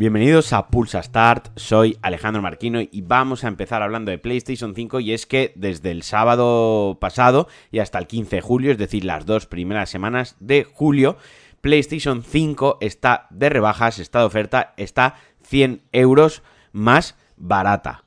Bienvenidos a Pulsa Start, soy Alejandro Marquino y vamos a empezar hablando de PlayStation 5 y es que desde el sábado pasado y hasta el 15 de julio, es decir, las dos primeras semanas de julio, PlayStation 5 está de rebajas, está de oferta, está 100 euros más barata.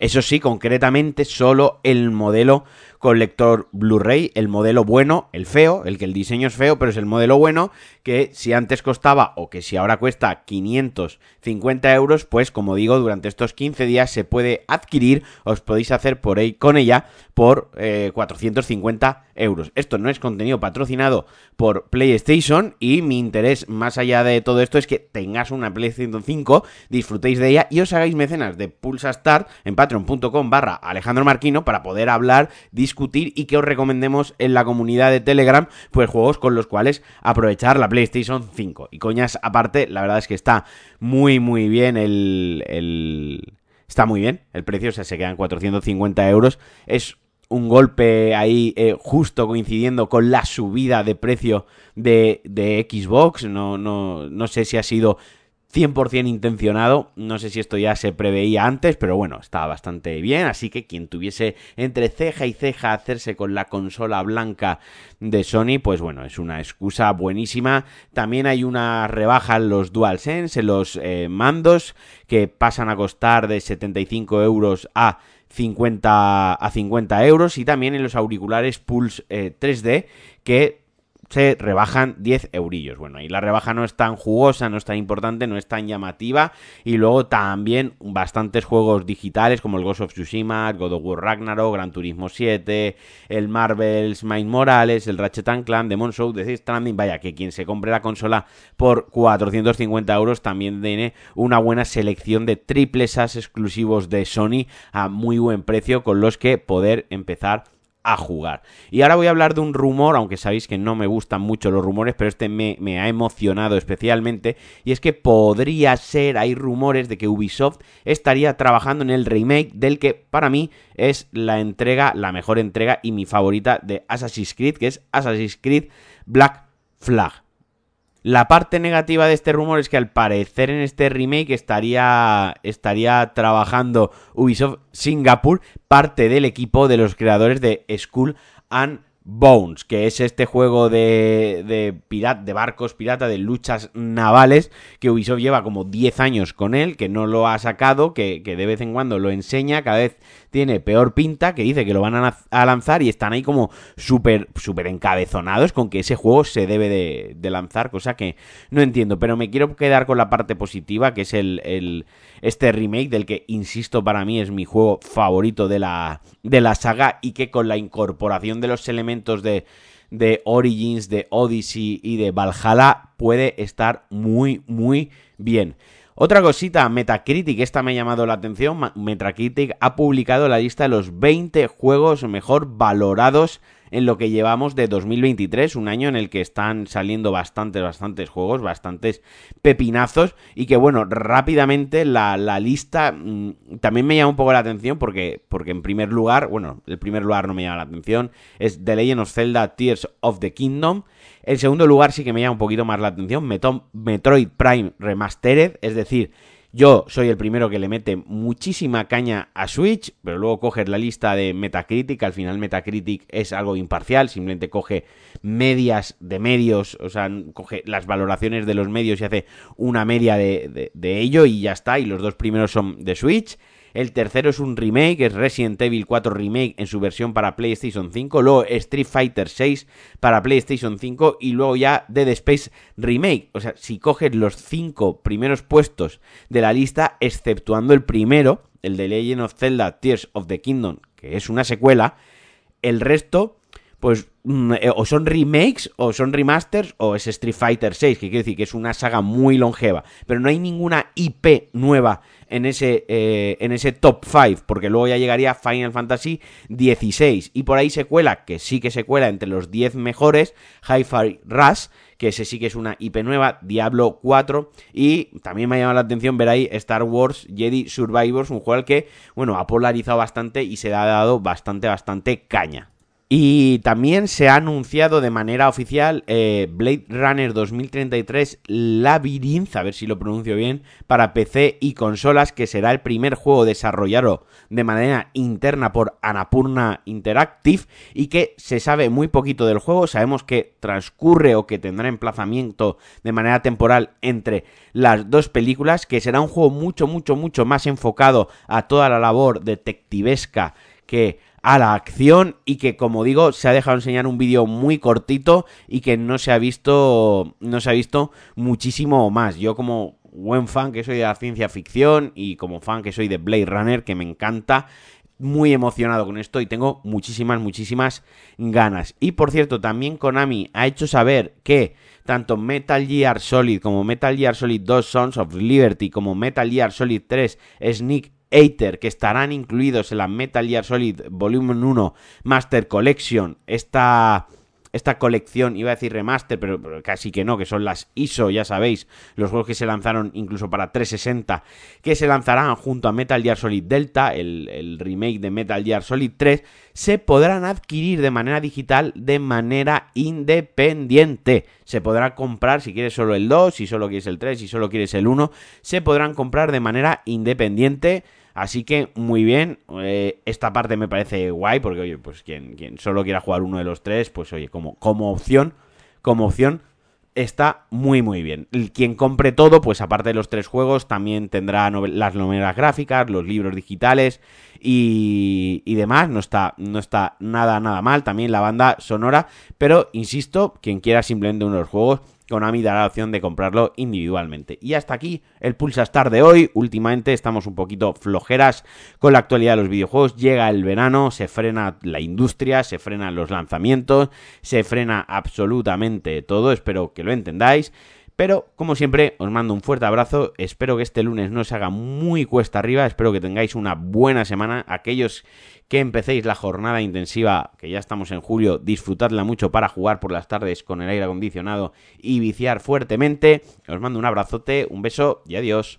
Eso sí, concretamente solo el modelo con lector Blu-ray, el modelo bueno, el feo, el que el diseño es feo, pero es el modelo bueno, que si antes costaba o que si ahora cuesta 550 euros, pues como digo, durante estos 15 días se puede adquirir, os podéis hacer por ahí con ella por 450 eh, euros. Esto no es contenido patrocinado por PlayStation y mi interés más allá de todo esto es que tengas una PlayStation 5, disfrutéis de ella y os hagáis mecenas de Pulsa Start en patreon.com barra Alejandro Marquino para poder hablar, discutir y que os recomendemos en la comunidad de Telegram pues juegos con los cuales aprovechar la PlayStation 5. Y coñas aparte, la verdad es que está muy muy bien el... el... Está muy bien el precio, o sea, se quedan 450 euros. Es un golpe ahí eh, justo coincidiendo con la subida de precio de, de Xbox. No, no, no sé si ha sido 100% intencionado. No sé si esto ya se preveía antes, pero bueno, está bastante bien. Así que quien tuviese entre ceja y ceja hacerse con la consola blanca de Sony, pues bueno, es una excusa buenísima. También hay una rebaja en los DualSense, en los eh, mandos, que pasan a costar de 75 euros a 50 a 50 euros y también en los auriculares Pulse 3D eh, que se rebajan 10 eurillos. Bueno, y la rebaja no es tan jugosa, no es tan importante, no es tan llamativa. Y luego también bastantes juegos digitales como el Ghost of Tsushima, God of War Ragnarok, Gran Turismo 7, el Marvel's Mind Morales, el Ratchet Clank, Demon Souls, The Stranding. Vaya, que quien se compre la consola por 450 euros también tiene una buena selección de triples as exclusivos de Sony a muy buen precio con los que poder empezar a jugar. Y ahora voy a hablar de un rumor, aunque sabéis que no me gustan mucho los rumores, pero este me, ha emocionado especialmente, y es que podría ser, hay rumores de que Ubisoft estaría trabajando en el remake del que para mí es la entrega, la mejor entrega y mi favorita de Assassin's Creed, que es Assassin's Creed Black Flag. La parte negativa de este rumor es que al parecer en este remake estaría, estaría trabajando Ubisoft Singapur, parte del equipo de los creadores de Skull and Bones, que es este juego de, de, de barcos pirata, de luchas navales, que Ubisoft lleva como 10 años con él, que no lo ha sacado, que, de vez en cuando lo enseña, cada vez tiene peor pinta, que dice que lo van a, lanzar y están ahí como súper, súper encabezonados con que ese juego se debe de, lanzar, cosa que no entiendo, pero me quiero quedar con la parte positiva, que es el, el este remake del que, insisto, para mí es mi juego favorito de la, de la saga y que con la incorporación de los elementos de, de Origins, de Odyssey y de Valhalla puede estar muy, muy bien. Otra cosita, Metacritic, esta me ha llamado la atención. Metacritic ha publicado la lista de los 20 juegos mejor valorados en lo que llevamos de 2023, un año en el que están saliendo bastantes, bastantes juegos, bastantes pepinazos y que bueno, rápidamente la, lista mm, también me llama un poco la atención porque, porque en primer lugar, bueno, el primer lugar no me llama la atención, es The Legend of Zelda Tears of the Kingdom. El segundo lugar sí que me llama un poquito más la atención, Metroid Prime Remastered, es decir, yo soy el primero que le mete muchísima caña a Switch, pero luego coges la lista de Metacritic, al final Metacritic es algo imparcial, simplemente coge medias de medios, o sea, coge las valoraciones de los medios y hace una media de, de ello y ya está, y los dos primeros son de Switch. El tercero es un remake, es Resident Evil 4 Remake en su versión para PlayStation 5. Luego Street Fighter 6 para PlayStation 5. Y luego ya Dead Space Remake. O sea, si coges los cinco primeros puestos de la lista, exceptuando el primero, el de Legend of Zelda Tears of the Kingdom, que es una secuela, el resto pues mm, eh, o son remakes o son remasters o es Street Fighter 6, que quiere decir que es una saga muy longeva, pero no hay ninguna IP nueva en ese, eh, en ese top 5, porque luego ya llegaría Final Fantasy 16 y por ahí se cuela, que sí que se cuela entre los 10 mejores, Hi-Fi Rush, que ese sí que es una IP nueva, Diablo 4 y también me ha llamado la atención ver ahí Star Wars Jedi Survivors, un juego al que, bueno, ha polarizado bastante y se le ha dado bastante, bastante caña. Y también se ha anunciado de manera oficial eh, Blade Runner 2033 Labyrinth, a ver si lo pronuncio bien, para PC y consolas, que será el primer juego desarrollado de manera interna por Anapurna Interactive y que se sabe muy poquito del juego. Sabemos que transcurre o que tendrá emplazamiento de manera temporal entre las dos películas, que será un juego mucho, mucho, mucho más enfocado a toda la labor detectivesca que a la acción y que como digo se ha dejado enseñar un vídeo muy cortito y que no se ha visto no se ha visto muchísimo más. Yo como buen fan que soy de la ciencia ficción y como fan que soy de Blade Runner que me encanta muy emocionado con esto y tengo muchísimas muchísimas ganas. Y por cierto también Konami ha hecho saber que tanto Metal Gear Solid como Metal Gear Solid 2 Sons of Liberty como Metal Gear Solid 3 Sneak Aether, que estarán incluidos en la Metal Gear Solid Volumen 1 Master Collection. Esta, esta colección, iba a decir remaster, pero, casi que no, que son las ISO, ya sabéis, los juegos que se lanzaron incluso para 360, que se lanzarán junto a Metal Gear Solid Delta, el, el remake de Metal Gear Solid 3, se podrán adquirir de manera digital de manera independiente. Se podrá comprar si quieres solo el 2, si solo quieres el 3, si solo quieres el 1, se podrán comprar de manera independiente Así que muy bien, eh, esta parte me parece guay porque, oye, pues quien, quien solo quiera jugar uno de los tres, pues oye, como, como opción, como opción, está muy muy bien. Quien compre todo, pues aparte de los tres juegos, también tendrá las novelas gráficas, los libros digitales y, y, demás. No está, no está nada, nada mal. También la banda sonora. Pero, insisto, quien quiera simplemente uno de los juegos, Konami dará la opción de comprarlo individualmente. Y hasta aquí el Pulsa Star de hoy. Últimamente estamos un poquito flojeras con la actualidad de los videojuegos. Llega el verano, se frena la industria, se frenan los lanzamientos, se frena absolutamente todo. Espero que lo entendáis. Pero, como siempre, os mando un fuerte abrazo. Espero que este lunes no se haga muy cuesta arriba. Espero que tengáis una buena semana. Aquellos que empecéis la jornada intensiva, que ya estamos en julio, disfrutadla mucho para jugar por las tardes con el aire acondicionado y viciar fuertemente. Os mando un abrazote, un beso y adiós.